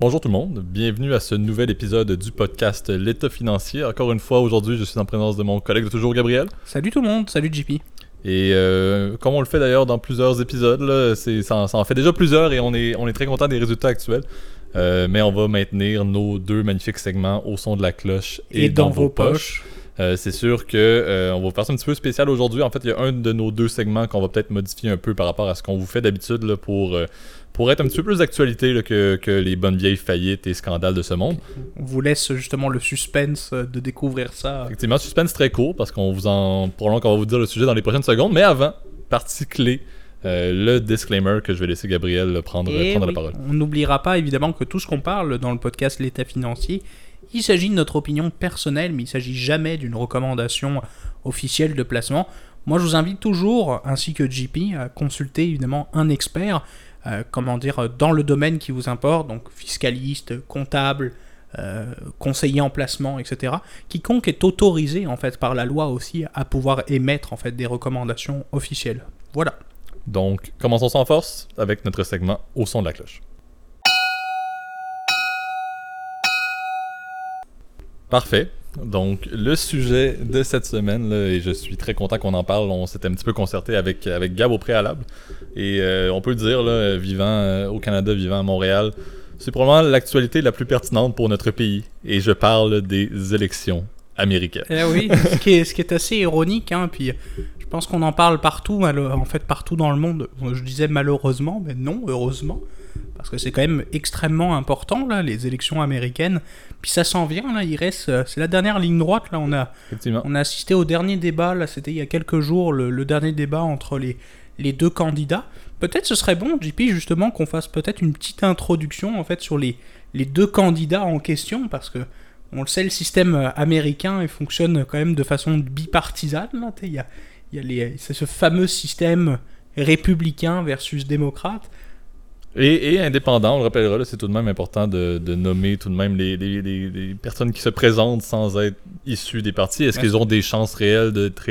Bonjour tout le monde, bienvenue à ce nouvel épisode du podcast L'État financier. Encore une fois, aujourd'hui, je suis en présence de mon collègue de toujours, Gabriel. Salut tout le monde, salut JP. Et euh, comme on le fait d'ailleurs dans plusieurs épisodes, là, ça, en- ça en fait déjà plusieurs et on est, on est très content des résultats actuels. Euh, mais on va maintenir nos deux magnifiques segments au son de la cloche et, dans, vos poches. Euh, c'est sûr que euh, on va faire ça un petit peu spécial aujourd'hui. En fait, il y a un de nos deux segments qu'on va peut-être modifier un peu par rapport à ce qu'on vous fait d'habitude pour, euh, pour être un petit peu plus d'actualité que, que les bonnes vieilles faillites et scandales de ce monde. On vous laisse justement le suspense euh, de découvrir ça. Effectivement, suspense très court parce qu'on vous en probablement qu'on va vous dire le sujet dans les prochaines secondes. Mais avant, partie clé, euh, le disclaimer que je vais laisser Gabriel prendre, Et prendre oui, la parole. on n'oubliera pas évidemment que tout ce qu'on parle dans le podcast L'État financier, il s'agit de notre opinion personnelle, mais il s'agit jamais d'une recommandation officielle de placement. Moi, je vous invite toujours, ainsi que JP, à consulter évidemment un expert, euh, comment dire, dans le domaine qui vous importe, donc fiscaliste, comptable, euh, conseiller en placement, etc. Quiconque est autorisé en fait par la loi aussi à pouvoir émettre en fait des recommandations officielles. Voilà. Donc, commençons sans force avec notre segment au son de la cloche. Parfait. Donc, le sujet de cette semaine, là, et je suis très content qu'on en parle, on s'était un petit peu concerté avec, avec Gab au préalable. Et euh, on peut le dire, là, vivant euh, au Canada, vivant à Montréal, c'est probablement l'actualité la plus pertinente pour notre pays. Et je parle des élections américaines. Eh oui, ce qui est, ce qui est assez ironique, hein, puis je pense qu'on en parle partout, en fait partout dans le monde. Je disais malheureusement, mais non, heureusement, parce que c'est quand même extrêmement important, là, les élections américaines. Puis ça s'en vient, là, il reste, euh, c'est la dernière ligne droite, là, on a, on a assisté au dernier débat, là, c'était il y a quelques jours, le, le dernier débat entre les, les deux candidats. Peut-être ce serait bon, JP, justement, qu'on fasse peut-être une petite introduction, en fait, sur les, les deux candidats en question, parce que on le sait, le système euh, américain il fonctionne quand même de façon bipartisane. là, Il y a, il y a les- c'est ce fameux système républicain versus démocrate. Et, et indépendant, on le rappellera, là, c'est tout de même important de, de nommer tout de même les, les- les- les personnes qui se présentent sans être issues des partis. Est-ce qu'ils ont des chances réelles d'être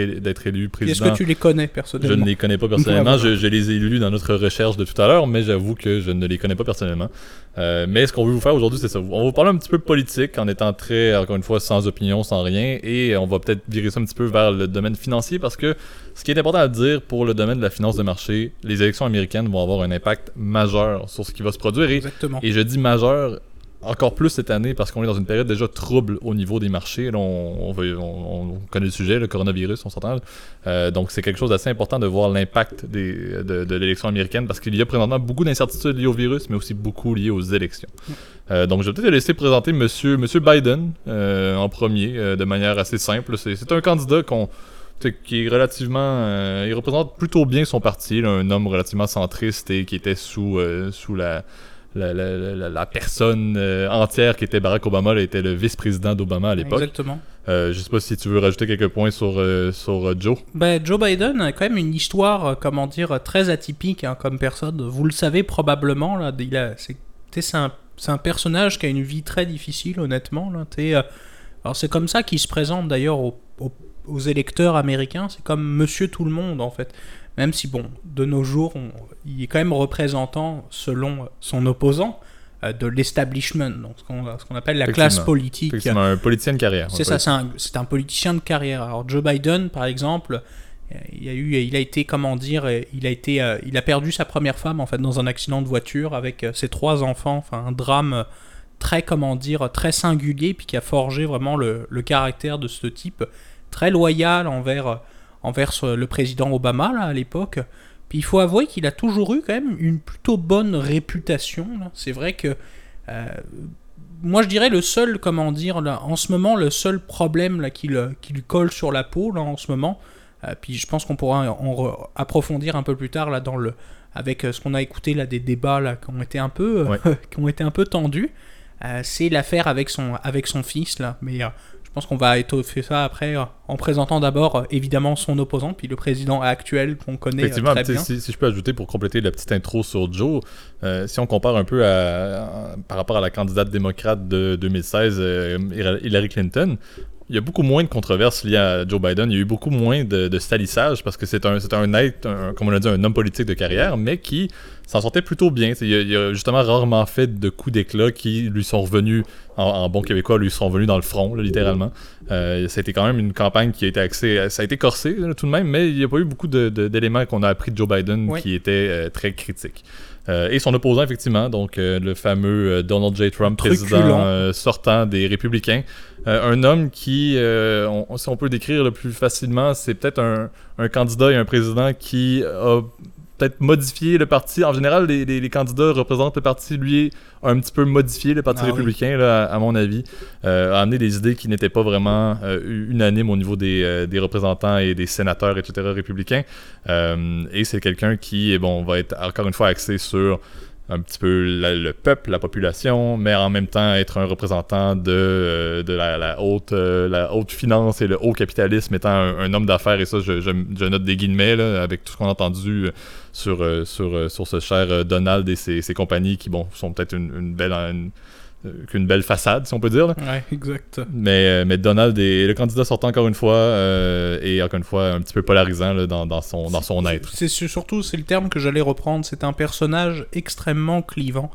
élus Puis Est-ce président? que tu les connais Je personnellement ne les connais pas personnellement. Je, je les ai lus dans notre recherche de tout à l'heure, mais j'avoue que je ne les connais pas personnellement. Euh, mais ce qu'on veut vous faire aujourd'hui, c'est ça. On va vous parler un petit peu politique en étant très, encore une fois, sans opinion, sans rien. Et on va peut-être virer ça un petit peu vers le domaine financier parce que ce qui est important à dire pour le domaine de la finance de marché, les élections américaines vont avoir un impact majeur sur ce qui va se produire. Et Exactement. et je dis majeur encore plus cette année parce qu'on est dans une période déjà trouble au niveau des marchés. Là, on, on, va- on- on connaît le sujet, le coronavirus, on s'entend. Euh, donc c'est quelque chose d'assez important de voir l'impact de, de l'élection américaine parce qu'il y a présentement beaucoup d'incertitudes liées au virus, mais aussi beaucoup liées aux élections. Euh, donc je vais peut-être laisser présenter Monsieur, Monsieur Biden euh, en premier, euh, de manière assez simple. C'est un candidat qu'on qui est relativement. euh, il représente plutôt bien son parti, là, un homme relativement centriste et qui était sous, euh, sous la, la, la- la- la personne euh, entière qui était Barack Obama, là, était le vice-président d'Obama à l'époque. Exactement. Euh, je sais pas si tu veux rajouter quelques points sur, euh, sur euh, Joe. Ben, Joe Biden a quand même une histoire, comment dire, très atypique hein, comme personne. Vous le savez probablement, là, il a- c'est c'est un, c'est un personnage qui a une vie très difficile, honnêtement. Là, alors c'est comme ça qu'il se présente d'ailleurs aux- aux électeurs américains. C'est comme Monsieur Tout le Monde, en fait. Même si, bon, de nos jours, on- il est quand même représentant, selon son opposant, euh, de l'establishment, donc ce qu'on appelle la classe politique. Effectivement, un politicien de carrière. C'est ça, c'est un, c'est un politicien de carrière. Alors Joe Biden, par exemple, il a eu, il a été, comment dire, il a été, euh, il a perdu sa première femme en fait dans un accident de voiture avec euh, ses trois enfants. Enfin, un drame très, comment dire, très singulier, puis qui a forgé vraiment le, le caractère de ce type, très loyal envers, euh, envers le président Obama là, à l'époque. Puis il faut avouer qu'il a toujours eu quand même une plutôt bonne réputation. C'est vrai que euh, moi je dirais le seul, comment dire, là, en ce moment, le seul problème là, qui, le- qui lui colle sur la peau là, en ce moment, euh, puis je pense qu'on pourra en approfondir un peu plus tard là, dans le, avec ce qu'on a écouté là, des débats là, qui, ont été un peu, Ouais. qui ont été un peu tendus, euh, c'est l'affaire avec son, avec son fils. Là. Mais euh, je pense qu'on va étoffer ça après euh, en présentant d'abord euh, évidemment son opposant, puis le président actuel qu'on connaît euh, Effectivement, très bien. si, si je peux ajouter pour compléter la petite intro sur Joe, euh, si on compare un peu à, à- par rapport à la candidate démocrate de 2016, euh, Hillary Clinton, il y a beaucoup moins de controverses liées à Joe Biden. Il y a eu beaucoup moins de, de salissage parce que c'est un, c'est un être, un- comme on l'a dit, un homme politique de carrière, mais qui s'en sortait plutôt bien. Il a, il a justement rarement fait de coups d'éclat qui lui sont revenus, en, en bon québécois, lui sont revenus dans le front, là, littéralement. Euh, c'était quand même une campagne qui a été axée, ça a été corsé là, tout de même, mais il n'y a pas eu beaucoup de- de- d'éléments qu'on a appris de Joe Biden Oui. qui étaient euh, très critiques. Euh, et son opposant, effectivement, donc euh, le fameux euh, Donald J. Trump, Truculent. président sortant des Républicains. Un homme qui, on- si on peut décrire le plus facilement, c'est peut-être un, un candidat et un président qui a peut-être modifié le parti. En général, les, les- les candidats représentent le parti. Lui un petit peu modifié le parti Ah oui. républicain, là, à, à mon avis. Euh, a amené des idées qui n'étaient pas vraiment euh, unanimes au niveau des, euh, des représentants et des sénateurs, etc., républicains. Euh, et c'est quelqu'un qui, bon, va être encore une fois axé sur un petit peu la- le peuple, la population, mais en même temps être un représentant de, euh, de la, la haute, euh, la haute finance et le haut capitalisme, étant un, un homme d'affaires, et ça, je, je- je note des guillemets, là, avec tout ce qu'on a entendu sur, euh, sur, euh, sur ce cher euh, Donald et ses, ses compagnies qui, bon, sont peut-être une, une belle... une- qu'une belle façade, si on peut dire. là. Ouais, exact. Mais, mais Donald est le candidat sortant encore une fois, euh, et encore une fois, un petit peu polarisant là, dans, dans son, dans son être. C'est c'est surtout, c'est le terme que j'allais reprendre, c'est un personnage extrêmement clivant,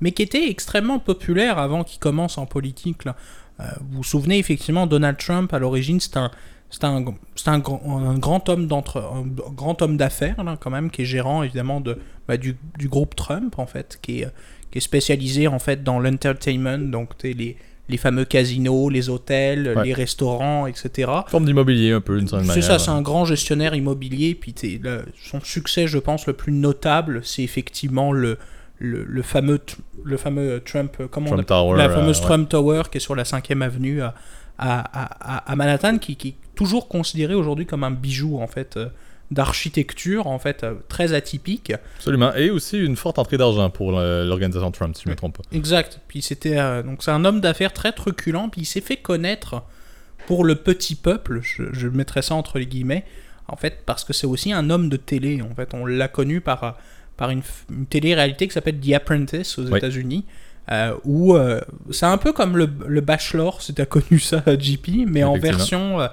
mais qui était extrêmement populaire avant qu'il commence en politique. Là. Euh, vous vous souvenez effectivement, Donald Trump, à l'origine, c'est un, c'est un, c'est un, grand- un grand homme d'entre, un grand homme d'affaires là, quand même, qui est gérant évidemment de, bah, du, du groupe Trump en fait, qui est, qui est spécialisé en fait dans l'entertainment, donc t'es les, les fameux casinos, les hôtels, Ouais. les restaurants, etc. Forme d'immobilier un peu, d'une certaine C'est manière. ça, c'est un grand gestionnaire immobilier. Puis le- son succès, je pense, le plus notable, c'est effectivement le, le, le fameux, le fameux Trump, euh, comment on Trump appelle? Tower. la euh, fameuse ouais. Trump Tower qui est sur la 5e avenue à, à, à- à Manhattan, qui, qui est toujours considéré aujourd'hui comme un bijou en fait euh, d'architecture, en fait euh, très atypique. Absolument. Et aussi une forte entrée d'argent pour l'organisation Trump, si je ne me trompe pas. Exact. Puis c'était euh, donc c'est un homme d'affaires très truculent. Puis il s'est fait connaître pour le petit peuple. Je, je mettrais ça entre les guillemets. En fait, parce que c'est aussi un homme de télé. En fait, on l'a connu par par une, une télé-réalité qui s'appelle The Apprentice aux Oui. États-Unis. Euh, où euh, c'est un peu comme le, le Bachelor, si t'as connu ça, JP, mais en version euh,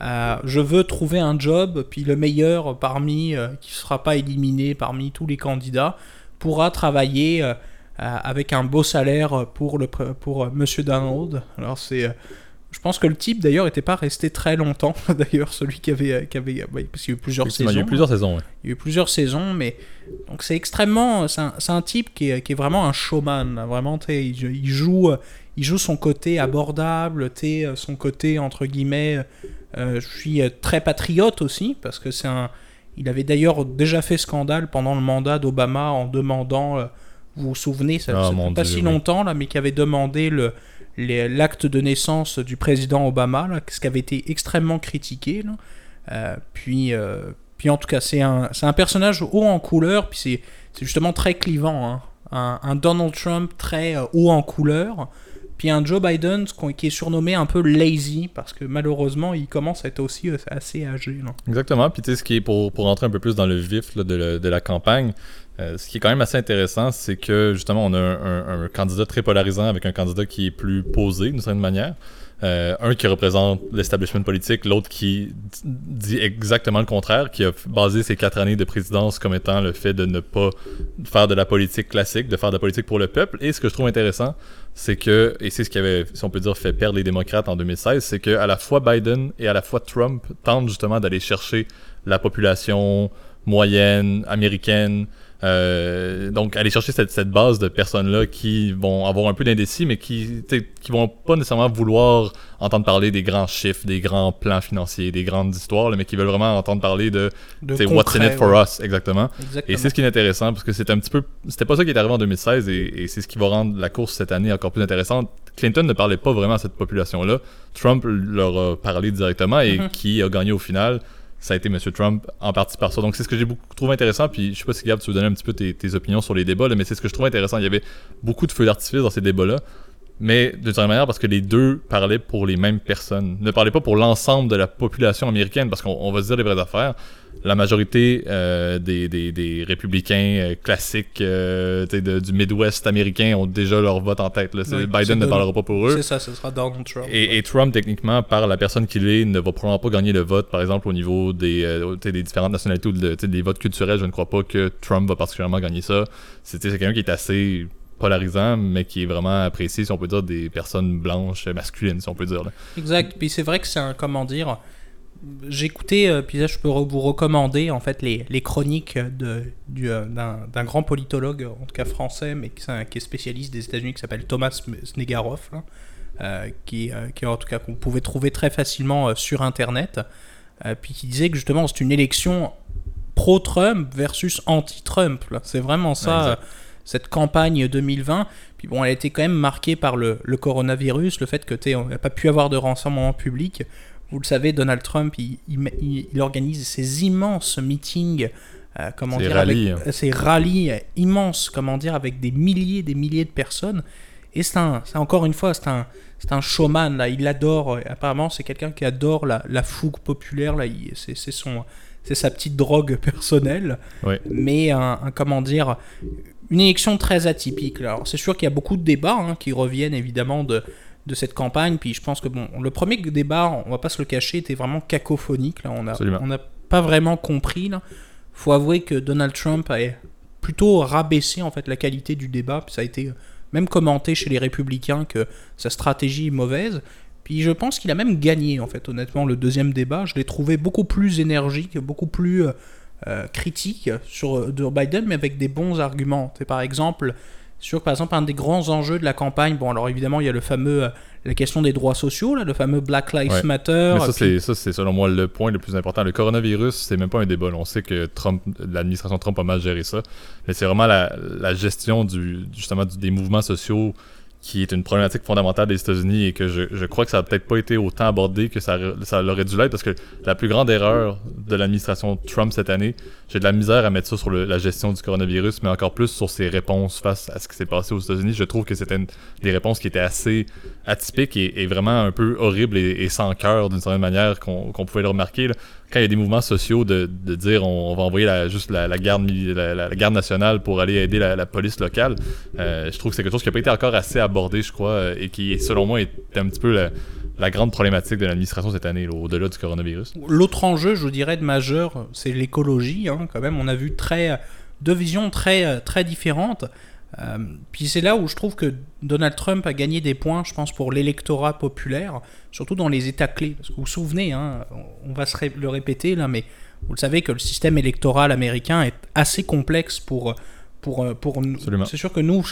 euh, je veux trouver un job, puis le meilleur parmi, qui ne sera pas éliminé parmi tous les candidats, pourra travailler avec un beau salaire pour, le, pour Monsieur Donald. Alors c'est... euh, je pense que le type d'ailleurs n'était pas resté très longtemps, d'ailleurs celui qui avait... Qui avait ouais, parce qu'il y a eu plusieurs saisons. Il y a eu plusieurs saisons, ouais. Il y a eu plusieurs saisons, mais donc c'est extrêmement, c'est un, un type qui est, qui est vraiment un showman, là. vraiment, il, il joue, euh, il joue son côté abordable, euh, son côté entre guillemets, euh, je suis euh, très patriote aussi parce que c'est un, il avait d'ailleurs déjà fait scandale pendant le mandat d'Obama en demandant, euh, vous vous souvenez, ça Ah, ça fait pas Dieu, si longtemps là, mais qui avait demandé le l'acte de naissance du président Obama, là, ce qui avait été extrêmement critiqué. Là. Euh, puis, euh, puis en tout cas, c'est un, un personnage haut en couleur, puis c'est, justement très clivant. hein. Un, Donald Trump très euh, haut en couleur, puis un Joe Biden qui est surnommé un peu lazy, parce que malheureusement, il commence à être aussi assez âgé. là. Exactement. Puis tu sais, ce qui est pour, pour rentrer un peu plus dans le vif de, de la campagne, euh, ce qui est quand même assez intéressant, c'est que justement, on a un, candidat très polarisant avec un candidat qui est plus posé d'une certaine manière. Euh, un qui représente l'establishment politique, l'autre qui dit exactement le contraire, qui a basé ses quatre années de présidence comme étant le fait de ne pas faire de la politique classique, de faire de la politique pour le peuple. Et ce que je trouve intéressant, c'est que, et c'est ce qui avait, si on peut dire, fait perdre les démocrates en 2016, c'est que à la fois Biden et à la fois Trump tentent justement d'aller chercher la population moyenne, américaine, euh, donc, aller chercher cette, cette base de personnes-là qui vont avoir un peu d'indécis, mais qui, qui vont pas nécessairement vouloir entendre parler des grands chiffres, des grands plans financiers, des grandes histoires, là, mais qui veulent vraiment entendre parler de, De what's in it for ouais. us, exactement. Exactement. Et c'est ce qui est intéressant parce que c'est un petit peu. C'était pas ça qui est arrivé en 2016 et, et c'est ce qui va rendre la course cette année encore plus intéressante. Clinton ne parlait pas vraiment à cette population-là. Trump leur a parlé directement et Mhm. qui a gagné au final ça a été M. Trump en partie par ça. Donc c'est ce que j'ai beaucoup trouvé intéressant. Puis je sais pas si Gab, tu veux donner un petit peu tes, opinions sur les débats, mais c'est ce que je trouve intéressant. Il y avait beaucoup de feux d'artifice dans ces débats-là. mais de certaine manière parce que les deux parlaient pour les mêmes personnes. Ne parlaient pas pour l'ensemble de la population américaine, parce qu'on on va se dire les vraies affaires. La majorité euh, des, des, des républicains euh, classiques euh, de- du Midwest américain ont déjà leur vote en tête. là. Oui, Biden ne parlera pas pour eux. C'est ça, ce sera Donald Trump. Et, et Trump, techniquement, par la personne qu'il est, ne va probablement pas gagner le vote, par exemple, au niveau des, euh, des différentes nationalités ou de- des votes culturels. Je ne crois pas que Trump va particulièrement gagner ça. C'est quelqu'un qui est assez polarisant, mais qui est vraiment apprécié, si on peut dire, des personnes blanches, masculines, si on peut dire. là. Exact. Puis c'est vrai que c'est un comment dire. Écouté, euh, puis là je peux vous recommander en fait les, les chroniques de, du, euh, d'un, d'un grand politologue, en tout cas français, mais qui, qui est spécialiste des États-Unis, qui s'appelle Thomas Snegaroff, là, euh, qui, qui en tout cas qu'on pouvait trouver très facilement sur Internet, puis qui disait que justement c'est une élection pro-Trump versus anti-Trump. là. C'est vraiment ça, Ouais, cette campagne 2020. Puis bon, elle a été quand même marquée par le, le coronavirus, le fait que tu n'a pas pu avoir de renseignement public. Vous le savez, Donald Trump, il, il- il- il organise ces immenses meetings, euh, comment Ces dire, rallyes, avec, ces rallyes euh, immenses, comment dire, avec des milliers, des milliers de personnes. Et c'est un, c'est encore une fois, c'est un, c'est un showman là. Il adore. euh, Apparemment, c'est quelqu'un qui adore la, la fougue populaire là. C'est, c'est son, c'est sa petite drogue personnelle. Ouais. Mais un, un- comment dire, une élection très atypique. là. Alors, c'est sûr qu'il y a beaucoup de débats hein, qui reviennent évidemment de, de cette campagne. Puis je pense que bon, le premier débat, on va pas se le cacher, était vraiment cacophonique. Là, on a, Absolument. on n'a pas vraiment compris. Là. Faut avouer que Donald Trump a plutôt rabaissé en fait la qualité du débat. Ça a été euh, même commenté chez les républicains que sa stratégie est mauvaise. Puis je pense qu'il a même gagné en fait honnêtement le deuxième débat. Je l'ai trouvé beaucoup plus énergique, beaucoup plus euh, euh, critique sur de Biden, mais avec des bons arguments. C'est par exemple sur par exemple un des grands enjeux de la campagne. Bon alors évidemment il y a le fameux euh, la question des droits sociaux, là, le fameux Black Lives Ouais. Matter. Mais ça, puis- c'est, selon moi le point le plus important. Le coronavirus, c'est même pas un débat. là. On sait que Trump, l'administration Trump a mal géré ça. Mais c'est vraiment la, la gestion du, justement du- des mouvements sociaux qui est une problématique fondamentale des États-Unis et que je, je crois que ça a peut-être pas été autant abordé que ça, ça l'aurait dû l'être parce que la plus grande erreur de l'administration Trump cette année, j'ai de la misère à mettre ça sur le- la gestion du coronavirus, mais encore plus sur ses réponses face à ce qui s'est passé aux États-Unis. Je trouve que c'était des réponses qui étaient assez atypiques et, vraiment un peu horribles et, sans cœur d'une certaine manière qu'on qu'on pouvait le remarquer. là. Quand il y a des mouvements sociaux de, de dire on, va envoyer la, juste la, garde, la, garde nationale pour aller aider la, police locale, euh, je trouve que c'est quelque chose qui n'a pas été encore assez abordé, je crois, euh, et qui, selon moi, est un petit peu la, grande problématique de l'administration cette année, là, au-delà du coronavirus. L'autre enjeu, je dirais, de majeur, c'est l'écologie. hein, quand même, on a vu très, deux visions très, très différentes. Euh, puis c'est là où je trouve que Donald Trump a gagné des points, je pense, pour l'électorat populaire, surtout dans les États clés. Vous vous souvenez, hein, on va se le répéter là, mais vous le savez que le système électoral américain est assez complexe pour pour pour nous. Absolument. C'est sûr que nous,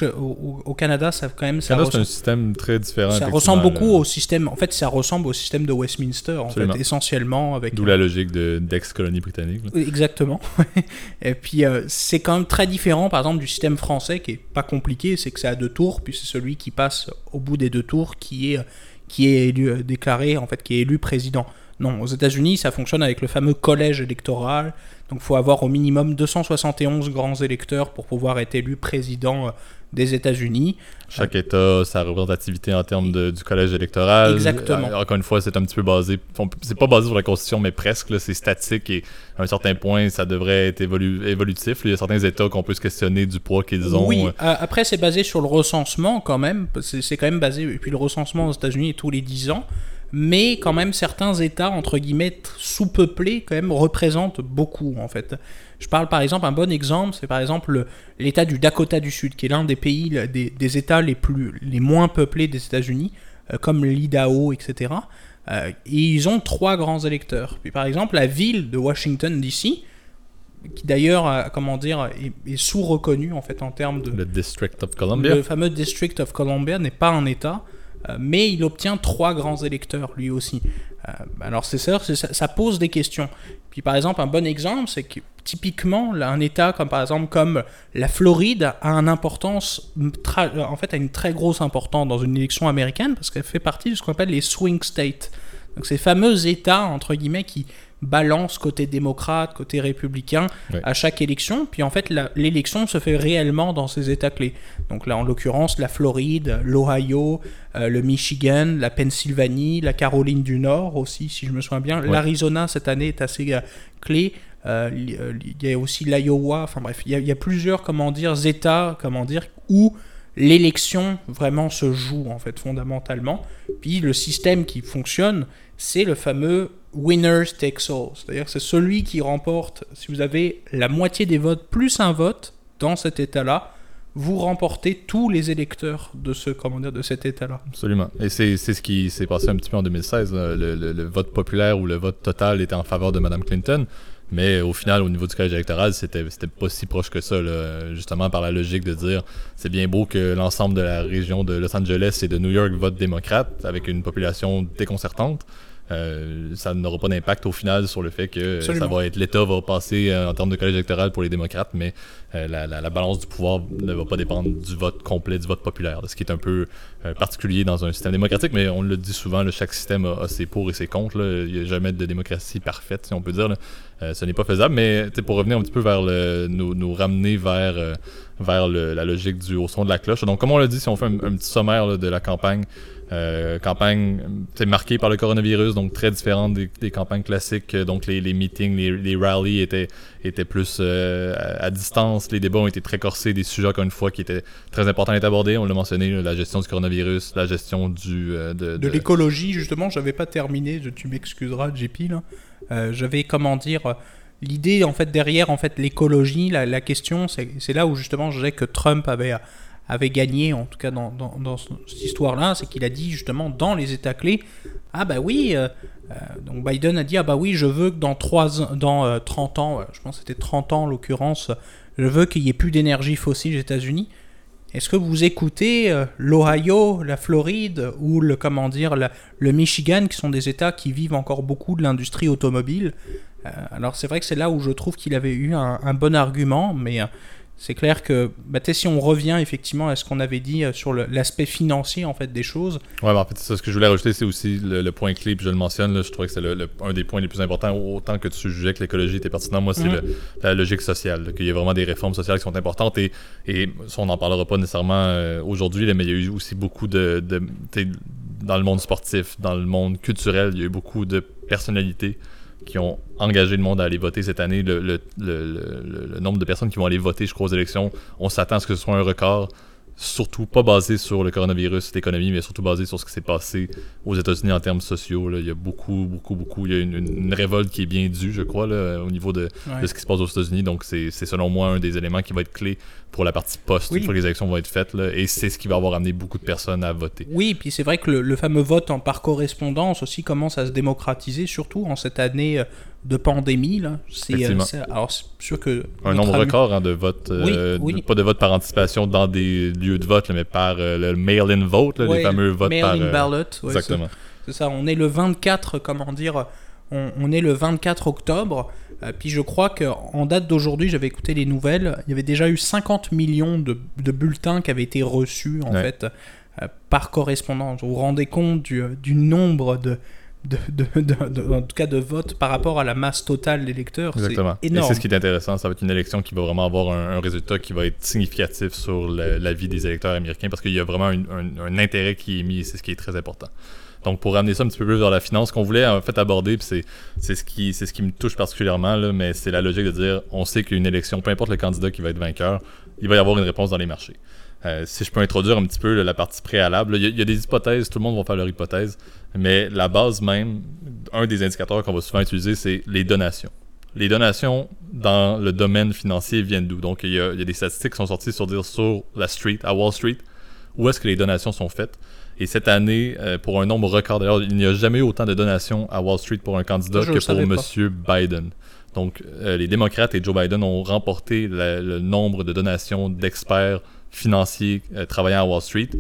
au, Canada, ça quand même ça Canada, c'est un système très différent. ça ressemble beaucoup au système. En fait, ça ressemble au système de Westminster, en Absolument. fait, essentiellement avec. D'où la logique de- d'ex-colonie britannique. là. Exactement. Et puis euh, c'est quand même très différent, par exemple, du système français qui est pas compliqué, c'est que c'est à deux tours, puis c'est celui qui passe au bout des deux tours qui est qui est élu, euh, déclaré en fait qui est élu président. Non, aux États-Unis, ça fonctionne avec le fameux collège électoral. Donc, il faut avoir au minimum 271 grands électeurs pour pouvoir être élu président euh, des États-Unis. Chaque État, sa représentativité en termes de- du collège électoral. Exactement. Euh, encore une fois, c'est un petit peu basé. C'est pas basé sur la Constitution, mais presque. C'est statique et à un certain point, ça devrait être évolu- évolutif. Il y a certains États qu'on peut se questionner du poids qu'ils ont. Oui, euh, euh, après c'est basé sur le recensement quand même, c'est c'est quand même basé, et puis le recensement aux États-Unis est tous les 10 ans, mais quand même certains États, entre guillemets, sous-peuplés, quand même représentent beaucoup en fait. Je parle par exemple, un bon exemple, c'est par exemple le- l'État du Dakota du Sud, qui est l'un des pays, des, des États les, plus, les moins peuplés des États-Unis, euh, comme l'Idaho, etc. Euh, et ils ont trois grands électeurs. Puis par exemple, la ville de Washington, D.C., qui d'ailleurs, comment dire, est, est sous-reconnue en fait en termes de, Le District of Columbia. le fameux District of Columbia n'est pas un État, mais il obtient trois grands électeurs lui aussi. Euh, alors c'est ça, ça, pose des questions. Puis par exemple, un bon exemple, c'est que typiquement, un État comme par exemple comme la Floride a une importance, en fait, a une très grosse importance dans une élection américaine parce qu'elle fait partie de ce qu'on appelle les swing states. Donc ces fameux États entre guillemets qui balance côté démocrate, côté républicain Ouais. à chaque élection. Puis en fait, l'élection se fait réellement dans ces États clés. Donc là, en l'occurrence, la Floride, l'Ohio, euh, le Michigan, la Pennsylvanie, la Caroline du Nord aussi, si je me souviens bien. Ouais. L'Arizona cette année est assez euh, clé. Euh, Il euh, il y a aussi l'Iowa. Enfin bref, il y, a, il y a plusieurs, comment dire, États, comment dire, où l'élection vraiment se joue en fait fondamentalement. Puis le système qui fonctionne, c'est le fameux winners takes all. C'est-à-dire c'est celui qui remporte, si vous avez la moitié des votes plus un vote dans cet État-là, vous remportez tous les électeurs de ce comment dire, de cet État-là. Absolument. Et c'est ce qui s'est passé un petit peu en 2016. là. Le, le- le vote populaire ou le vote total était en faveur de Mme Clinton. Mais au final, au niveau du collège électoral, c'était pas si proche que ça. Justement, par la logique de dire c'est bien beau que l'ensemble de la région de Los Angeles et de New York vote démocrate avec une population déconcertante. Euh, ça n'aura pas d'impact au final sur le fait que euh, ça va être l'État va passer euh, en termes de collège électoral pour les démocrates, mais euh, la, la- la balance du pouvoir ne va pas dépendre du vote complet, du vote populaire, ce qui est un peu euh, particulier dans un système démocratique, mais on le dit souvent, là, chaque système a, a ses pour et ses contre. là. Il n'y a jamais de démocratie parfaite, si on peut dire. là. Euh, ce n'est pas faisable, mais pour revenir un petit peu vers le, nous, nous ramener vers, euh, vers le- la logique du au son de la cloche. Donc, comme on l'a dit, si on fait un, un petit sommaire là, de la campagne, euh, campagne c'est marquée par le coronavirus, donc très différente des, des campagnes classiques. Donc les, les meetings, les, les rallies étaient, étaient plus euh, à, à distance. Les débats ont été très corsés, des sujets, encore une fois, qui étaient très importants à être abordés. On l'a mentionné, la gestion du coronavirus, la gestion du, euh, de, De de- l'écologie, justement, j'avais pas terminé, tu m'excuseras, JP, là. Euh, j'avais, comment dire, l'idée, en fait, derrière, en fait, l'écologie, la, la question, c'est c'est là où, justement, je disais que Trump avait, avait gagné, en tout cas, dans, dans, dans ce- cette histoire-là, c'est qu'il a dit, justement, dans les États clés, ah bah oui, euh, euh, donc Biden a dit, ah bah oui, je veux que dans, 3, dans euh, 30 ans, ouais, je pense que c'était 30 ans, en l'occurrence, je veux qu'il n'y ait plus d'énergie fossile aux États-Unis. Est-ce que vous écoutez euh, l'Ohio, la Floride ou le comment dire le Michigan, qui sont des États qui vivent encore beaucoup de l'industrie automobile Euh, Alors c'est vrai que c'est là où je trouve qu'il avait eu un, bon argument, mais euh, c'est clair que bah, si on revient effectivement à ce qu'on avait dit euh, sur l'aspect financier en fait des choses, Ouais, en fait, ça, ce que je voulais rajouter, c'est aussi le, le point clé, puis je le mentionne, là, je trouvais que c'est le- le- un des points les plus importants, autant que tu jugeais que l'écologie était pertinente. Moi, c'est la logique sociale, qu'il y a vraiment des réformes sociales qui sont importantes, et, et ça, on n'en parlera pas nécessairement euh, aujourd'hui, mais il y a eu aussi beaucoup de, dans le monde sportif, dans le monde culturel, il y a eu beaucoup de personnalités qui ont engagé le monde à aller voter cette année. Le, nombre de personnes qui vont aller voter, je crois, aux élections, on s'attend à ce que ce soit un record surtout pas basé sur le coronavirus, l'économie, mais surtout basé sur ce qui s'est passé aux États-Unis en termes sociaux. là. Il y a beaucoup, beaucoup, beaucoup. Il y a une, une- une révolte qui est bien due, je crois, là, au niveau de, Ouais. de ce qui se passe aux États-Unis. Donc, c'est c'est selon moi un des éléments qui va être clé pour la partie post, Oui. une fois que les élections vont être faites. là. et c'est ce qui va avoir amené beaucoup de personnes à voter. Oui, puis c'est vrai que le, le fameux vote en par correspondance aussi commence à se démocratiser, surtout en cette année euh, de pandémie. Là. C'est, euh, c'est- alors, c'est sûr que. Un nombre record hein, de votes, euh, Oui, oui. de- pas de vote par anticipation dans des lieux de vote, là, mais par euh, le mail-in vote, là, Ouais, les fameux votes par. mail-in ballot. ouais, exactement. C'est ça, on est le 24, comment dire, on, on est le 24 octobre. puis je crois qu'en date d'aujourd'hui, j'avais écouté les nouvelles, il y avait déjà eu 50 millions de, de bulletins qui avaient été reçus en Ouais. fait par correspondance. Vous vous rendez compte du, du nombre de, de, de- de- de- en tout cas de votes par rapport à la masse totale d'électeurs. C'est Exactement. Et énorme. c'est ce qui est intéressant. Ça va être une élection qui va vraiment avoir un, un résultat qui va être significatif sur le- la vie des électeurs américains parce qu'il y a vraiment une- un, un intérêt qui est mis et c'est ce qui est très important. Donc, pour ramener ça un petit peu plus vers la finance, qu'on voulait en fait aborder, puis c'est, c'est, ce qui, c'est ce qui me touche particulièrement, là, mais c'est la logique de dire on sait qu'une élection, peu importe le candidat qui va être vainqueur, il va y avoir une réponse dans les marchés. Euh, si je peux introduire un petit peu là, la partie préalable, il y, a- il y a des hypothèses, tout le monde va faire leur hypothèse, mais la base même, un des indicateurs qu'on va souvent utiliser, c'est les donations. Les donations dans le domaine financier viennent d'où? Donc, il y, a, il y a des statistiques qui sont sorties sur dire sur la street, à Wall Street, où est-ce que les donations sont faites? Et cette année, euh, pour un nombre record, d'ailleurs, il n'y a jamais eu autant de donations à Wall Street pour un candidat je que pour. M. Biden. Donc, euh, les démocrates et Joe Biden ont remporté la- le nombre de donations d'experts financiers euh, travaillant à Wall Street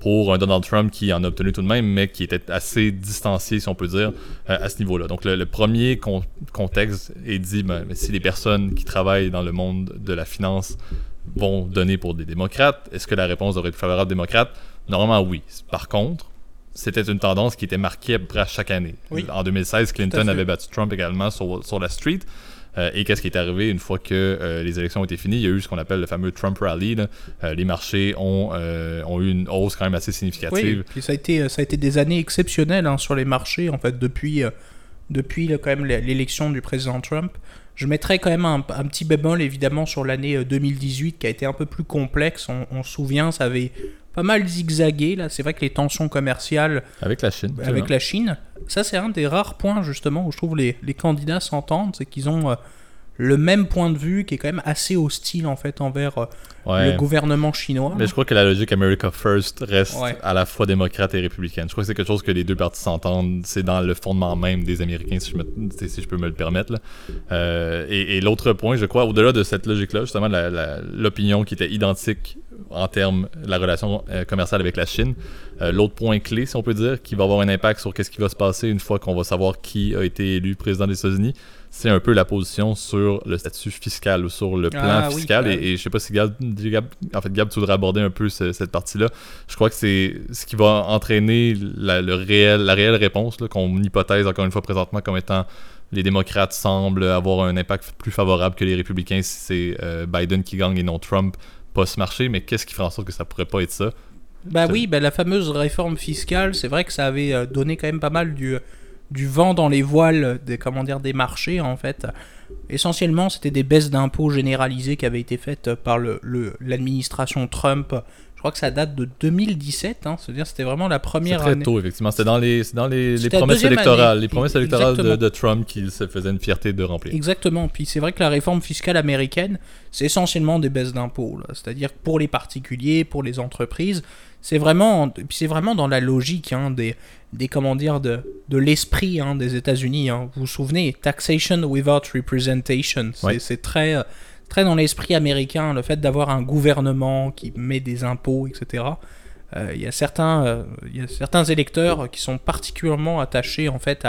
pour un Donald Trump qui en a obtenu tout de même, mais qui était assez distancié, si on peut dire, euh, à ce niveau-là. Donc, le, le premier con- contexte est dit, ben, si les personnes qui travaillent dans le monde de la finance vont donner pour des démocrates, est-ce que la réponse aurait été favorable aux démocrates? Normalement, oui. Par contre, c'était une tendance qui était marquée à peu près à chaque année. Oui. En 2016, Clinton avait battu Trump également sur, sur la street. Euh, et qu'est-ce qui est arrivé une fois que euh, les élections ont été finies? Il y a eu ce qu'on appelle le fameux Trump Rally. Euh, les marchés ont, eu une hausse quand même assez Oui, significative. puis ça a été ça a été des années exceptionnelles hein, sur les marchés en fait depuis depuis quand même l'élection du président Trump. Je mettrais quand même un, un petit bémol évidemment sur l'année euh, 2018 qui a été un peu plus complexe. On se souvient, ça avait pas mal zigzagué là. C'est vrai que les tensions commerciales Avec la Chine. avec la Chine, ça c'est un des rares points justement où je trouve les, les candidats s'entendent, c'est qu'ils ont euh, le même point de vue qui est quand même assez hostile en fait envers euh, Ouais. le gouvernement chinois. Mais je crois que la logique America First reste Ouais. à la fois démocrate et républicaine. Je crois que c'est quelque chose que les deux partis s'entendent. C'est dans le fondement même des Américains, si je, me- si je peux me le permettre. là. Euh, et et l'autre point, je crois, au-delà de cette logique-là, justement, l'opinion qui était identique en termes de la relation euh, commerciale avec la Chine. Euh, L'autre point clé, si on peut dire, qui va avoir un impact sur qu'est-ce qui va se passer une fois qu'on va savoir qui a été élu président des États-Unis, c'est un peu la position sur le statut fiscal ou sur le plan Ah oui, fiscal. ouais. Et, et je sais pas si Gab, Gab- en fait, Gab, tu voudrais aborder un peu ce- cette partie-là. Je crois que c'est ce qui va entraîner la, le réel, la réelle réponse qu'on hypothèse encore une fois présentement comme étant les démocrates semblent avoir un impact plus favorable que les républicains si c'est euh, Biden qui gagne et non Trump pas se marcher. Mais qu'est-ce qui ferait en sorte que ça pourrait pas être ça? Bah oui, bah la fameuse réforme fiscale, c'est vrai que ça avait euh, donné quand même pas mal du, du vent dans les voiles des, comment dire, des marchés en fait. Essentiellement, c'était des baisses d'impôts généralisées qui avaient été faites par le- le- l'administration Trump. Je crois que ça date de 2017, hein, c'est-à-dire c'était vraiment la première très année. tôt, effectivement. C'était dans les, dans les, promesses électorales. année. Les promesses électorales de, Trump qu'il se faisait une fierté de remplir. Exactement. Puis c'est vrai que la réforme fiscale américaine, c'est essentiellement des baisses d'impôts. C'est-à-dire que pour les particuliers, pour les entreprises, c'est vraiment, c'est vraiment dans la logique hein, des, des comment dire de, de l'esprit hein, des États-Unis. Vous vous souvenez, taxation without representation. C'est, Ouais. c'est très euh, très dans l'esprit américain, le fait d'avoir un gouvernement qui met des impôts, etc. Euh, Il y a certains, euh, y a certains électeurs qui sont particulièrement attachés en fait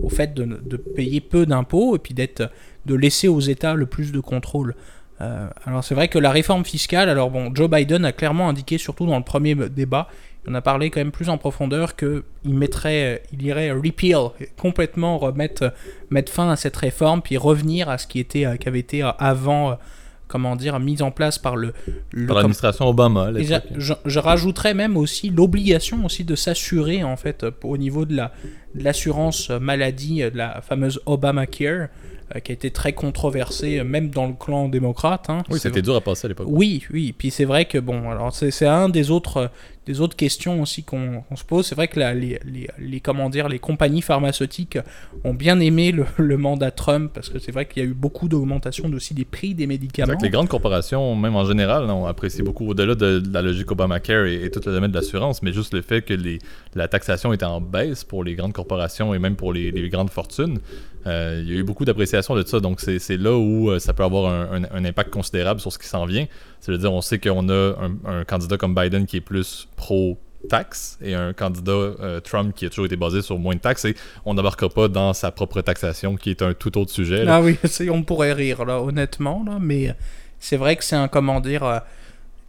au fait de, de payer peu d'impôts et puis d'être, de laisser aux États le plus de contrôle. Euh, alors c'est vrai que la réforme fiscale, alors bon, Joe Biden a clairement indiqué, surtout dans le premier débat, on a parlé quand même plus en profondeur que il mettrait, il irait repeal, complètement remettre, mettre fin à cette réforme, puis revenir à ce qui était, qui avait été avant, comment dire, mis en place par le, le l'administration Obama. je, je rajouterais même aussi l'obligation aussi de s'assurer en fait au niveau de la de l'assurance maladie, euh, de la fameuse Obamacare, euh, qui a été très controversée euh, même dans le clan démocrate. hein. Oui, c'était dur à passer à l'époque. oui, oui. Puis c'est vrai que bon, alors c'est c'est un des autres des autres questions aussi qu'on se pose. C'est vrai que les, les, comment dire les compagnies pharmaceutiques ont bien aimé le, mandat Trump parce que c'est vrai qu'il y a eu beaucoup d'augmentation aussi des prix des médicaments. que les grandes corporations, même en général, là, ont apprécié beaucoup au-delà de, la logique Obamacare et, et tout le domaine de l'assurance, mais juste le fait que la taxation était en baisse pour les grandes corporations et même pour les, grandes fortunes. euh, il y a eu beaucoup d'appréciation de ça, donc c'est là où euh, ça peut avoir un- un impact considérable sur ce qui s'en vient. C'est-à-dire, on sait qu'on a un, candidat comme Biden qui est plus pro-taxe et un candidat euh, Trump qui a toujours été basé sur moins de taxes et on n'embarquera pas dans sa propre taxation qui est un tout autre sujet. Ah oui, on pourrait rire là, honnêtement là, mais c'est vrai que c'est un comment dire. euh,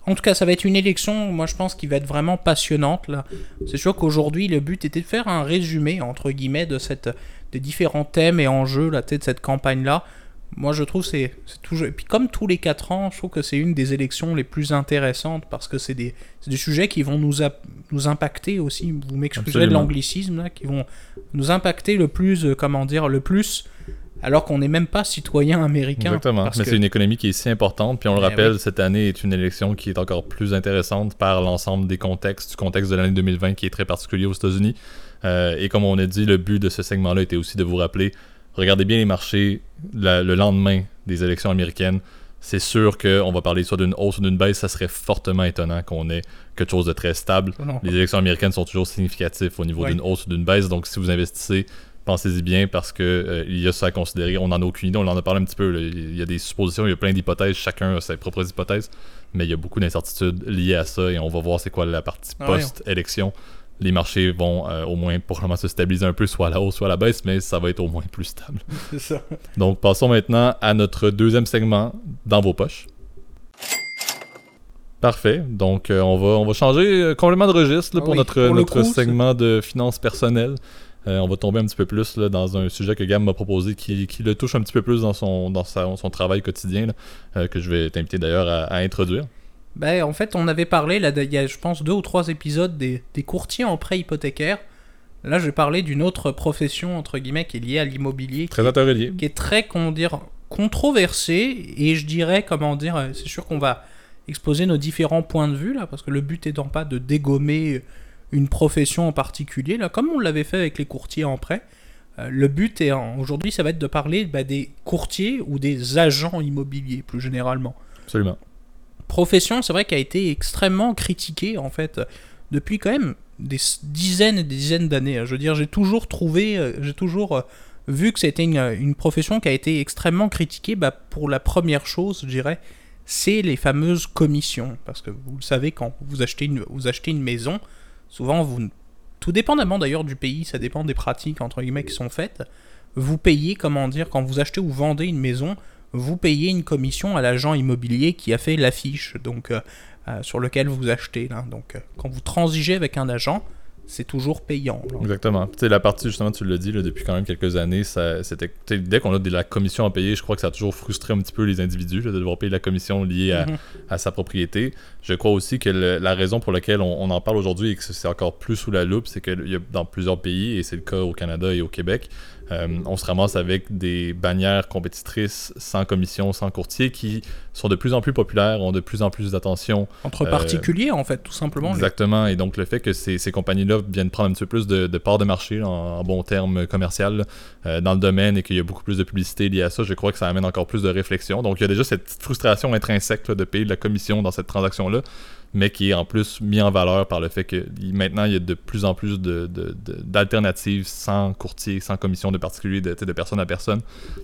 En tout cas, ça va être une élection, moi je pense, qui va être vraiment passionnante là. C'est sûr qu'aujourd'hui, le but était de faire un résumé entre guillemets de cette des différents thèmes et enjeux là, de cette campagne là. Moi, je trouve c'est c'est toujours. Et puis comme tous les 4 ans, je trouve que c'est une des élections les plus intéressantes parce que c'est des, c'est des sujets qui vont nous, nous impacter aussi. Vous m'excuserez de l'anglicisme là, qui vont nous impacter le plus, euh, comment dire, le plus alors qu'on n'est même pas citoyen américain. Exactement. parce Mais que- c'est une économie qui est si importante. Puis on le Eh rappelle, oui. cette année est une élection qui est encore plus intéressante par l'ensemble des contextes, du contexte de l'année 2020 qui est très particulier aux États-Unis. Euh, et comme on a dit, le but de ce segment-là était aussi de vous rappeler, regardez bien les marchés la- le lendemain des élections américaines. C'est sûr qu'on va parler soit d'une hausse ou d'une baisse. Ça serait fortement étonnant qu'on ait quelque chose de très stable. Non. Les élections américaines sont toujours significatives au niveau d'une hausse ou d'une baisse. Donc, si vous investissez, pensez-y bien parce que euh, il y a ça à considérer. On n'en a aucune idée. On en a parlé un petit peu. là. Il y a des suppositions, il y a plein d'hypothèses. Chacun a ses propres hypothèses. Mais il y a beaucoup d'incertitudes liées à ça et on va voir c'est quoi la partie Ah ouais. Les marchés vont euh, au moins pour le moment se stabiliser un peu, soit à la hausse, soit à la baisse, mais ça va être au moins plus stable. C'est ça. Donc, passons maintenant à notre deuxième segment dans vos poches. Parfait. Donc, euh, on, va, on va changer euh, complètement de registre là, Ah pour oui, notre, pour notre coup, segment de finances personnelles. Euh, on va tomber un petit peu plus là, dans un sujet que Gab m'a proposé qui, qui le touche un petit peu plus dans son, dans sa- son travail quotidien, là, que je vais t'inviter d'ailleurs à, à introduire. Ben, en fait, on avait parlé, là, il y a, je pense, deux ou trois épisodes des, des courtiers en prêt hypothécaire. Là, je vais parler d'une autre profession, entre guillemets, qui est liée à l'immobilier, relié. qui est très, comment dire, controversée. Et je dirais, comment dire, euh, c'est sûr qu'on va exposer nos différents points de vue, là, parce que le but étant pas de dégommer une profession en particulier, là, comme on l'avait fait avec les courtiers en prêt. Euh, le but est, aujourd'hui, ça va être de parler bah, des courtiers ou des agents immobiliers, plus généralement Absolument. Profession, c'est vrai, qui a été extrêmement critiquée, en fait, depuis quand même des dizaines et des dizaines d'années. hein. Je veux dire, j'ai toujours trouvé, euh, j'ai toujours euh, vu que c'était une, une profession qui a été extrêmement critiquée bah, pour la première chose, je dirais, c'est les fameuses commissions. Parce que vous le savez, quand vous achetez une, vous achetez une maison, souvent, vous, tout dépendamment d'ailleurs du pays, ça dépend des pratiques, entre guillemets, qui sont faites, vous payez, comment dire, quand vous achetez ou vendez une maison, vous payez une commission à l'agent immobilier qui a fait l'affiche donc euh, euh, sur lequel vous achetez. Là. Donc, euh, quand vous transigez avec un agent, c'est toujours payant. là. Exactement. Tu sais, la partie, justement, tu l'as dit, là, depuis quand même quelques années, ça, c'était, dès qu'on a de la commission à payer, je crois que ça a toujours frustré un petit peu les individus là, de devoir payer la commission liée à, Mhm. à sa propriété. Je crois aussi que le- la raison pour laquelle on, on en parle aujourd'hui et que c'est encore plus sous la loupe, c'est que y a dans plusieurs pays, et c'est le cas au Canada et au Québec, euh, on se ramasse avec des bannières compétitrices sans commission, sans courtier, qui sont de plus en plus populaires, ont de plus en plus d'attention. Entre Euh, particuliers, en fait, tout simplement. Exactement. Et donc, le fait que ces, ces compagnies-là viennent prendre un petit peu plus de, de part de marché, en, en bon terme commercial, euh, dans le domaine et qu'il y a beaucoup plus de publicité liée à ça, je crois que ça amène encore plus de réflexion. Donc, il y a déjà cette petite frustration intrinsèque là, de payer de la commission dans cette transaction-là, mais qui est en plus mis en valeur par le fait que maintenant, il y a de plus en plus de- de- d'alternatives sans courtier, sans commission de particulier, de, de personne à personne,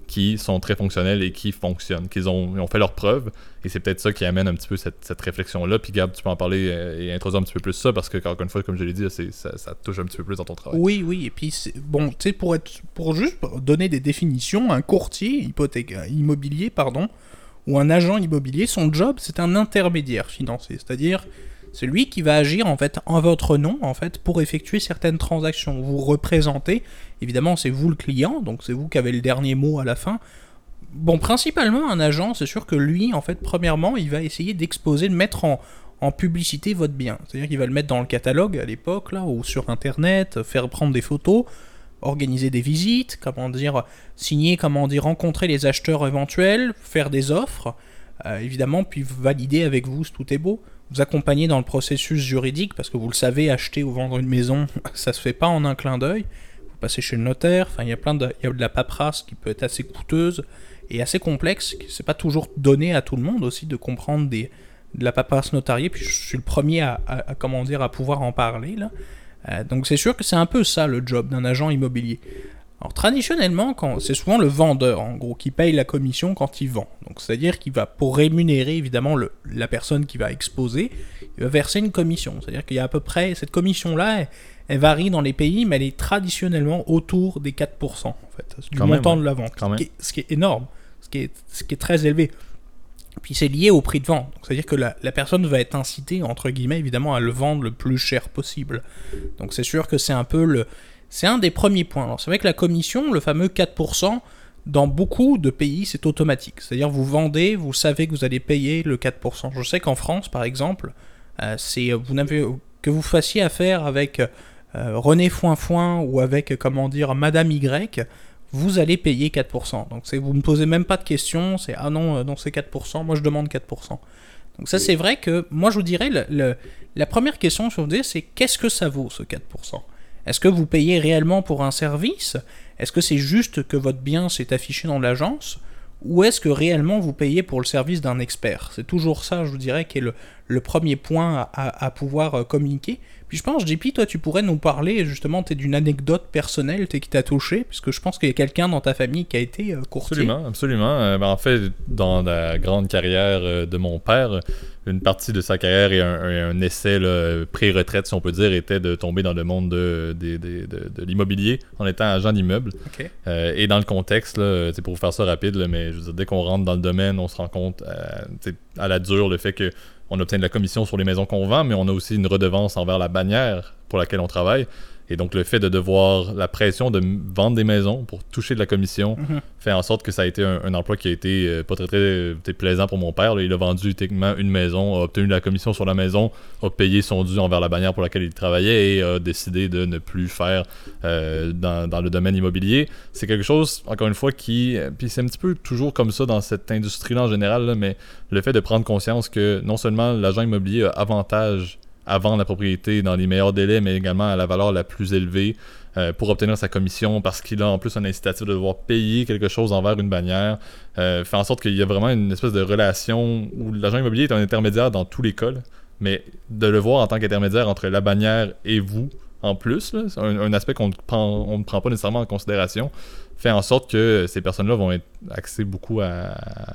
qui sont très fonctionnelles et qui fonctionnent, qu'ils ont, ont fait leurs preuves. Et c'est peut-être ça qui amène un petit peu cette, cette réflexion-là. Puis Gab, tu peux en parler euh, et introduire un petit peu plus ça, parce que, encore une fois, comme je l'ai dit, ça, touche un petit peu plus dans ton travail. Oui, oui, et puis, bon, tu sais, pour, être, pour juste donner des définitions, un courtier hypothèque, immobilier, pardon, ou un agent immobilier, son job, c'est un intermédiaire financier, c'est-à-dire c'est lui qui va agir en fait en votre nom en fait pour effectuer certaines transactions. Vous représentez, évidemment, c'est vous le client, donc c'est vous qui avez le dernier mot à la fin. Bon, principalement, un agent, c'est sûr que lui, en fait, premièrement, il va essayer d'exposer, de mettre en, en publicité votre bien. C'est-à-dire qu'il va le mettre dans le catalogue à l'époque, là, ou sur Internet, faire prendre des photos, organiser des visites, comment dire, signer, comment dire, rencontrer les acheteurs éventuels, faire des offres, euh, évidemment, puis valider avec vous si tout est beau, vous accompagner dans le processus juridique, parce que vous le savez, acheter ou vendre une maison, ça se fait pas en un clin d'œil. Vous passez chez le notaire, enfin, il y a de, la paperasse qui peut être assez coûteuse et assez complexe, c'est pas toujours donné à tout le monde aussi de comprendre des, de la paperasse notariée, puis je suis le premier à, à- à pouvoir en parler, là. Euh, donc c'est sûr que c'est un peu ça le job d'un agent immobilier. Alors traditionnellement, quand c'est souvent le vendeur en gros qui paye la commission quand il vend. Donc c'est-à-dire qu'il va pour rémunérer évidemment le- la personne qui va exposer, il va verser une commission. C'est-à-dire qu'il y a à peu près cette commission là, elle, elle varie dans les pays, mais elle est traditionnellement autour des 4% en fait du Quand montant de la vente, ce qui, est, ce qui est énorme, ce qui est, ce qui est très élevé. Puis c'est lié au prix de vente. C'est-à-dire que la, personne va être incitée, entre guillemets, évidemment, à le vendre le plus cher possible. Donc c'est sûr que c'est un peu le... C'est un des premiers points. Alors c'est vrai que la commission, le fameux 4%, dans beaucoup de pays, c'est automatique. C'est-à-dire vous vendez, vous savez que vous allez payer le 4%. Je sais qu'en France, par exemple, euh, c'est vous n'avez que vous fassiez affaire avec euh, René Foinfoin ou avec, euh, comment dire, Madame Y, vous allez payer 4%. Donc vous ne posez même pas de questions, c'est ah non, euh, non c'est 4%, moi je demande 4%. Donc ça c'est vrai que moi je vous dirais, le- le- la première question que je c'est qu'est-ce que ça vaut ce 4% Est-ce que vous payez réellement pour un service? Est-ce que c'est juste que votre bien s'est affiché dans l'agence? Ou est-ce que réellement vous payez pour le service d'un expert? C'est toujours ça, je vous dirais, qui est le, le premier point à, à- à pouvoir euh, communiquer. Puis je pense, JP, toi, tu pourrais nous parler justement d'une anecdote personnelle qui t'a touché, puisque je pense qu'il y a quelqu'un dans ta famille qui a été euh, courtier. Absolument, absolument. Euh, ben, en fait, dans la grande carrière euh, de mon père, une partie de sa carrière et un, un- un essai pré-retraite, si on peut dire, était de tomber dans le monde de, de- de- de- de l'immobilier en étant agent d'immeuble. Euh, et dans le contexte, là, c'est pour vous faire ça rapide, là, mais je veux dire, dès qu'on rentre dans le domaine, on se rend compte euh, à la dure le fait que on obtient de la commission sur les maisons qu'on vend, mais on a aussi une redevance envers la bannière pour laquelle on travaille. Et donc, le fait de devoir, la pression de vendre des maisons pour toucher de la commission, Mhm. fait en sorte que ça a été un, un emploi qui a été euh, pas très, très, euh, plaisant pour mon père. là. Il a vendu techniquement une maison, a obtenu de la commission sur la maison, a payé son dû envers la bannière pour laquelle il travaillait et a décidé de ne plus faire euh, dans, dans le domaine immobilier. C'est quelque chose, encore une fois, qui. euh, Puis c'est un petit peu toujours comme ça dans cette industrie-là en général, là, mais le fait de prendre conscience que non seulement l'agent immobilier a avantage à vendre la propriété dans les meilleurs délais, mais également à la valeur la plus élevée euh, pour obtenir sa commission parce qu'il a en plus un incitatif de devoir payer quelque chose envers une bannière, euh, fait en sorte qu'il y a vraiment une espèce de relation où l'agent immobilier est un intermédiaire dans tous les cas, mais de le voir en tant qu'intermédiaire entre la bannière et vous en plus, c'est un, aspect qu'on ne prend pas nécessairement en considération, fait en sorte que ces personnes-là vont être axées beaucoup à,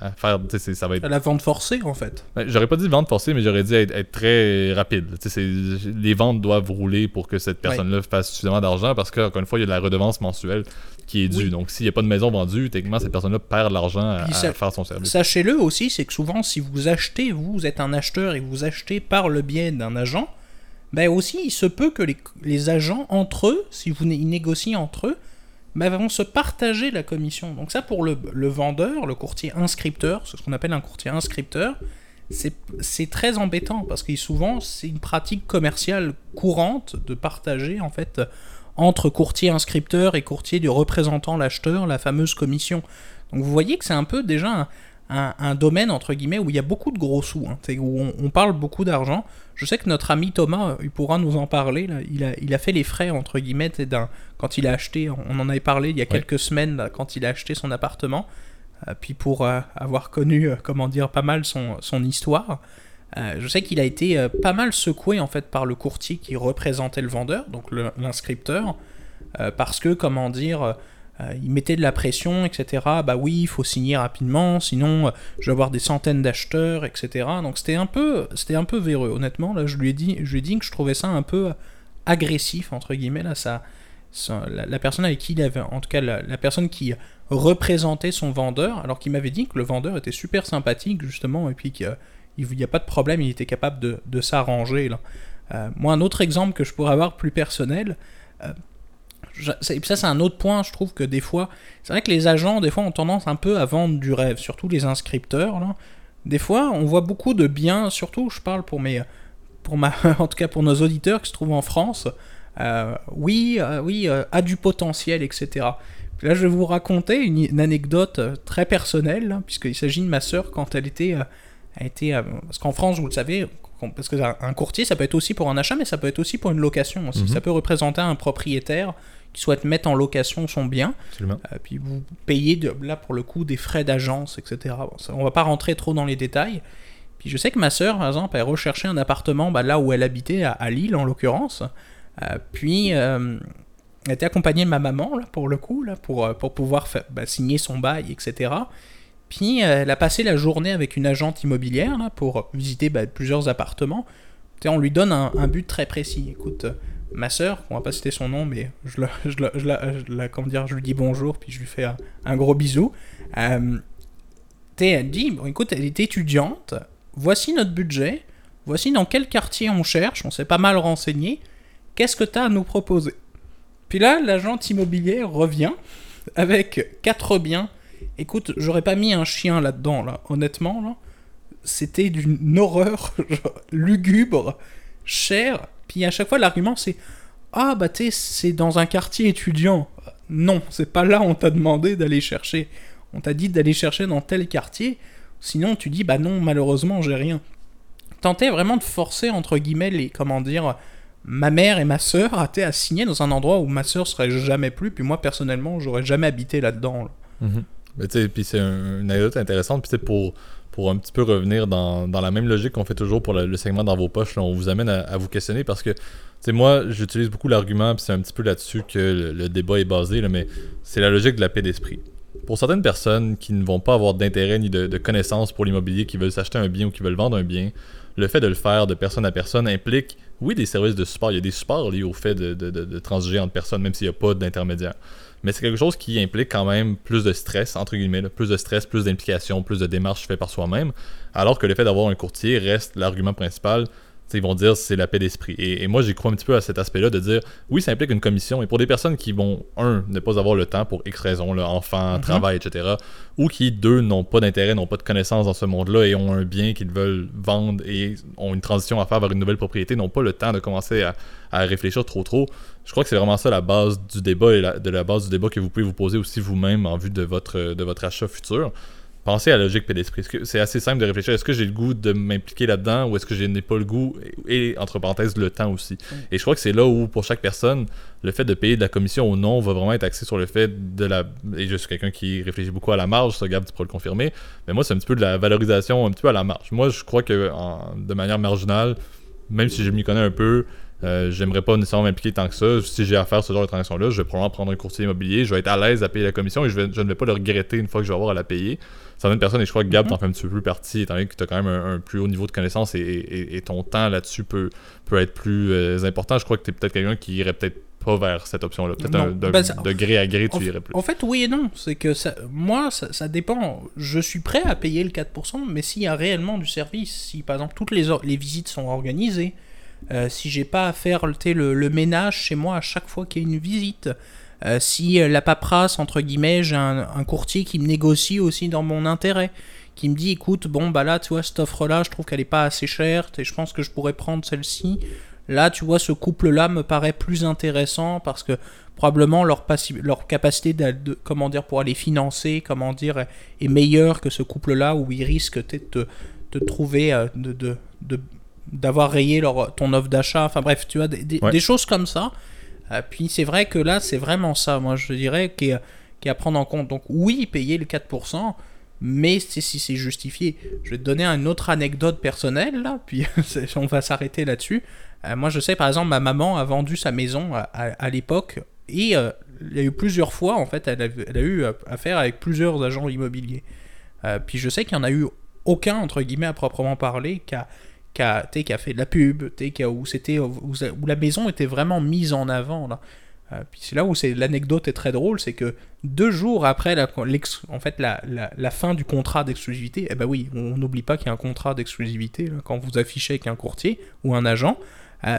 à faire, ça va être La vente forcée, en fait. Ouais, J'aurais pas dit vente forcée, mais j'aurais dit être, être très rapide. Tu sais, c'est- les ventes doivent rouler pour que cette personne-là fasse suffisamment d'argent parce qu'encore une fois, il y a de la redevance mensuelle qui est due. Oui. Donc, s'il n'y a pas de maison vendue, techniquement, cette personne-là perd de l'argent à, à faire son service. Sachez-le aussi, c'est que souvent, si vous achetez, vous êtes un acheteur et vous achetez par le biais d'un agent, ben aussi, il se peut que les, les agents, entre eux, si vous ils négocient entre eux, ben vont se partager la commission. Donc ça, pour le, le vendeur, le courtier inscripteur, c'est ce qu'on appelle un courtier inscripteur, c'est très embêtant parce que souvent, c'est une pratique commerciale courante de partager, en fait, entre courtier inscripteur et courtier du représentant l'acheteur, la fameuse commission. Donc vous voyez que c'est un peu déjà un, un- domaine entre guillemets où il y a beaucoup de gros sous, hein, où on parle beaucoup d'argent. Je sais que notre ami Thomas, euh, il pourra nous en parler. là. Il, a, il a fait les frais entre guillemets d'un quand il a acheté. On en avait parlé il y a Ouais. quelques semaines là, quand il a acheté son appartement. Euh, puis pour euh, avoir connu, euh, comment dire, pas mal son, son histoire. je sais qu'il a été pas mal secoué en fait par le courtier qui représentait le vendeur, donc l'inscripteur, parce que comment dire, euh, euh, il mettait de la pression, etc. Bah oui, il faut signer rapidement, sinon euh, je vais avoir des centaines d'acheteurs, etc. Donc c'était un peu, c'était un peu véreux. Honnêtement, là, je lui ai dit, je lui ai dit que je trouvais ça un peu agressif entre guillemets. Là, ça, la, personne avec qui il avait, en tout cas la, personne qui représentait son vendeur, alors qu'il m'avait dit que le vendeur était super sympathique justement et puis qu'il n'y a pas de problème, il était capable de, s'arranger. Euh, moi, un autre exemple que je pourrais avoir plus personnel. Je- et puis ça, c'est un autre point, je trouve que des fois, c'est vrai que les agents, des fois, ont tendance un peu à vendre du rêve, surtout les inscripteurs. Là. Des fois, on voit beaucoup de biens, surtout, je parle pour mes, pour ma, en tout cas pour nos auditeurs qui se trouvent en France. euh, oui, euh, oui, euh, a du potentiel, etc. Puis là, je vais vous raconter une, une anecdote très personnelle, là, puisqu'il s'agit de ma sœur quand elle était, était, euh, parce qu'en France, vous le savez, parce que un, courtier, ça peut être aussi pour un achat, mais ça peut être aussi pour une location aussi. Mhm. Ça peut représenter un propriétaire qui souhaite mettre en location son bien. Absolument. Euh, puis vous payez de, là pour le coup des frais d'agence, etc. Bon, ça, on va pas rentrer trop dans les détails. Puis je sais que ma sœur, par exemple, elle recherchait un appartement bah, là où elle habitait, à, à Lille en l'occurrence. Euh, puis euh, elle était accompagnée de ma maman là pour le coup, là pour, pour pouvoir bah, signer son bail, etc. Puis elle a passé la journée avec une agente immobilière là, pour visiter bah, plusieurs appartements. On lui donne un, un but très précis. Écoute, ma sœur, on va pas citer son nom, mais je, la, je, la, je, la- comment dire, je lui dis bonjour, puis je lui fais un, gros bisou. Euh, elle dit, bon, écoute, elle est étudiante, voici notre budget, voici dans quel quartier on cherche, on s'est pas mal renseigné, qu'est-ce que tu as à nous proposer? Puis là, l'agente immobilière revient avec quatre biens. Écoute, j'aurais pas mis un chien là-dedans, là, honnêtement, là. C'était d'une horreur lugubre, cher. À chaque fois, l'argument c'est Ah, bah tu c'est dans un quartier étudiant. Non, c'est pas là on t'a demandé d'aller chercher. On t'a dit d'aller chercher dans tel quartier. Sinon, tu dis Bah non, malheureusement, j'ai rien. Tentais vraiment de forcer, entre guillemets, les. Comment dire Ma mère et ma sœur à, signer dans un endroit où ma sœur serait jamais plus. Puis moi, personnellement, j'aurais jamais habité là-dedans. là. Mhm. Mais tu sais, puis c'est un- une anecdote intéressante. Puis sais, pour, pour un petit peu revenir dans, dans la même logique qu'on fait toujours pour le, le segment dans vos poches, là, on vous amène à, vous questionner parce que, tu sais, moi, j'utilise beaucoup l'argument, puis c'est un petit peu là-dessus que le, débat est basé, mais c'est la logique de la paix d'esprit. Pour certaines personnes qui ne vont pas avoir d'intérêt ni de, de connaissances pour l'immobilier, qui veulent s'acheter un bien ou qui veulent vendre un bien, le fait de le faire de personne à personne implique, oui, des services de support. Il y a des supports liés au fait de, de, transiger entre personnes, même s'il n'y a pas d'intermédiaire. Mais c'est quelque chose qui implique quand même plus de stress, entre guillemets, plus de stress, plus d'implication, plus de démarches faites par soi-même, alors que le fait d'avoir un courtier reste l'argument principal ils vont dire c'est la paix d'esprit. Et, moi, j'y crois un petit peu à cet aspect-là de dire oui, ça implique une commission. Et pour des personnes qui vont, un, ne pas avoir le temps pour X raisons, là, enfants, mhm. travail, etc., ou qui, deux, n'ont pas d'intérêt, n'ont pas de connaissances dans ce monde-là et ont un bien qu'ils veulent vendre et ont une transition à faire vers une nouvelle propriété, n'ont pas le temps de commencer à, réfléchir trop trop. Je crois que c'est vraiment ça la base du débat et de la base du débat que vous pouvez vous poser aussi vous-même en vue de votre, de votre achat futur pensez à la logique paix d'esprit. C'est assez simple de réfléchir? Est-ce que j'ai le goût de m'impliquer là-dedans ou est-ce que je n'ai pas le goût? Et, entre parenthèses, le temps aussi. Et je crois que c'est là où, pour chaque personne, le fait de payer de la commission ou non va vraiment être axé sur le fait de la. Et je suis quelqu'un qui réfléchit beaucoup à la marge, ça, Gab, tu pourras le confirmer. Mais moi, c'est un petit peu de la valorisation, un petit peu à la marge. Moi, je crois que de manière marginale, même si je m'y connais un peu, euh, j'aimerais pas nécessairement m'impliquer tant que ça. Si j'ai à faire ce genre de transaction-là, je vais probablement prendre un courtier immobilier, je vais être à l'aise à payer la commission et je, je ne vais pas le regretter une fois que je vais avoir à la payer certaines personnes, et je crois que Gab, mm-hmm. t'en fais un petit peu plus partie, étant donné que tu as quand même un, plus haut niveau de connaissance et, ton temps là-dessus peut, peut être plus euh, important. Je crois que tu es peut-être quelqu'un qui irait peut-être pas vers cette option-là. Peut-être ben, de gré à gré, tu irais plus. En fait, oui et non. C'est que ça, moi, ça, dépend. Je suis prêt à payer le 4%, mais s'il y a réellement du service, si par exemple toutes les, les visites sont organisées, euh, si j'ai pas à faire le, ménage chez moi à chaque fois qu'il y a une visite, euh, si euh, la paperasse, entre guillemets, j'ai un, courtier qui me négocie aussi dans mon intérêt, qui me dit écoute, bon, bah là, tu vois, cette offre-là, je trouve qu'elle est pas assez chère, et je pense que je pourrais prendre celle-ci. Là, tu vois, ce couple-là me paraît plus intéressant parce que probablement leur, capacité de, comment dire, pour aller financer, comment dire, est meilleure que ce couple-là où ils risquent de, de trouver, de, d'avoir rayé leur, ton offre d'achat. Enfin bref, tu vois, des choses comme ça. Euh, puis c'est vrai que là, c'est vraiment ça, moi je dirais, qui est, à prendre en compte. Donc oui, payer le 4%, mais si c'est justifié. Je vais te donner une autre anecdote personnelle, là, puis on va s'arrêter là-dessus. Euh, moi je sais, par exemple, ma maman a vendu sa maison à, l'époque, et euh, il y a eu plusieurs fois, en fait, elle a, elle a eu affaire avec plusieurs agents immobiliers. puis je sais qu'il n'y en a eu aucun, entre guillemets, à proprement parler, qui a qui a, a fait de la pub, où, c'était, où, la maison était vraiment mise en avant. Là. Euh, puis c'est là où c'est, l'anecdote est très drôle, c'est que deux jours après la, en fait, la, la, fin du contrat d'exclusivité, eh ben oui, on n'oublie pas qu'il y a un contrat d'exclusivité quand vous affichez avec un courtier ou un agent. Euh,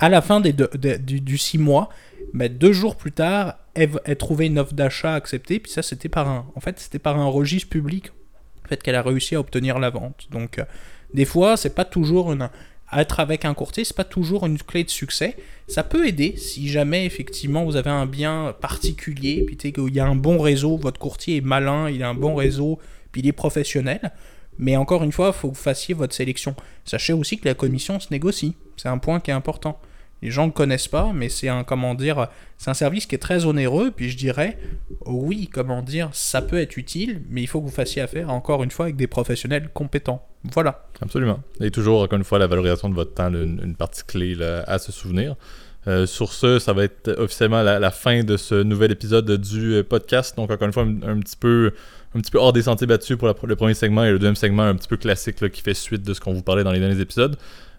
à la fin des du, du, six mois, ben deux jours plus tard, elle, elle, trouvait une offre d'achat acceptée, puis ça c'était par un, en fait, c'était par un registre public, en fait, qu'elle a réussi à obtenir la vente. Donc, euh, des fois, c'est pas toujours une être avec un courtier, c'est pas toujours une clé de succès. Ça peut aider si jamais effectivement vous avez un bien particulier, puis qu'il y a un bon réseau, votre courtier est malin, il a un bon réseau, puis il est professionnel. Mais encore une fois, il faut que vous fassiez votre sélection. Sachez aussi que la commission se négocie. C'est un point qui est important. Les gens ne connaissent pas, mais c'est un comment dire, c'est un service qui est très onéreux. Puis je dirais, oui, comment dire, ça peut être utile, mais il faut que vous fassiez affaire encore une fois avec des professionnels compétents. Voilà. Absolument. Et toujours encore une fois la valorisation de votre temps, une, partie clé à se souvenir. Euh, sur ce, ça va être officiellement la, fin de ce nouvel épisode du podcast. Donc encore une fois, un, petit peu un petit peu hors des sentiers battus pour le premier segment et le deuxième segment un petit peu classique qui fait suite de ce qu'on vous parlait dans les derniers épisodes.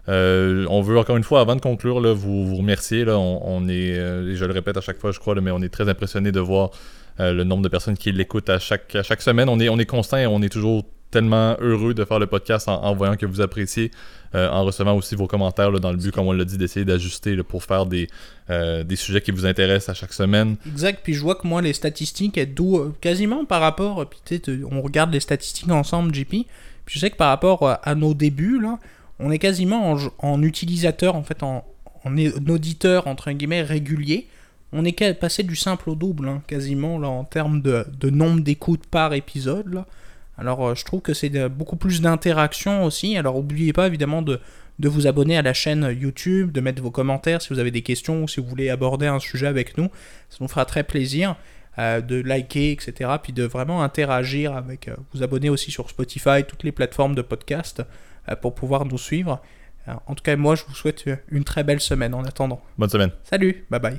Euh, on veut encore une fois, avant de conclure, vous, vous remercier. On, est, euh, je le répète à chaque fois, je crois, mais on est très impressionné de voir euh, le nombre de personnes qui l'écoutent à chaque, semaine. On est, on constant et on est toujours tellement heureux de faire le podcast en, voyant que vous appréciez, en recevant aussi vos commentaires dans le but, comme on l'a dit, d'essayer d'ajuster pour faire des, sujets qui vous intéressent à chaque semaine. Exact, puis je vois que moi, les statistiques, elles d'où quasiment par rapport, puis on regarde les statistiques ensemble, JP, puis je sais que par rapport à nos débuts, là, on est quasiment en, utilisateur, en fait, en, auditeur, entre guillemets, régulier. On est passé du simple au double, hein, quasiment, en termes de, nombre d'écoutes par épisode. Alors, euh, je trouve que c'est beaucoup plus d'interaction aussi. Alors, n'oubliez pas, évidemment, de, vous abonner à la chaîne YouTube, de mettre vos commentaires si vous avez des questions ou si vous voulez aborder un sujet avec nous. Ça nous fera très plaisir. Euh, de liker, etc. Puis de vraiment interagir avec. Euh, vous abonner aussi sur Spotify, toutes les plateformes de podcast. Euh, pour pouvoir nous suivre. Euh, en tout cas, moi, je vous souhaite une très belle semaine en attendant. Bonne semaine. Salut, bye bye.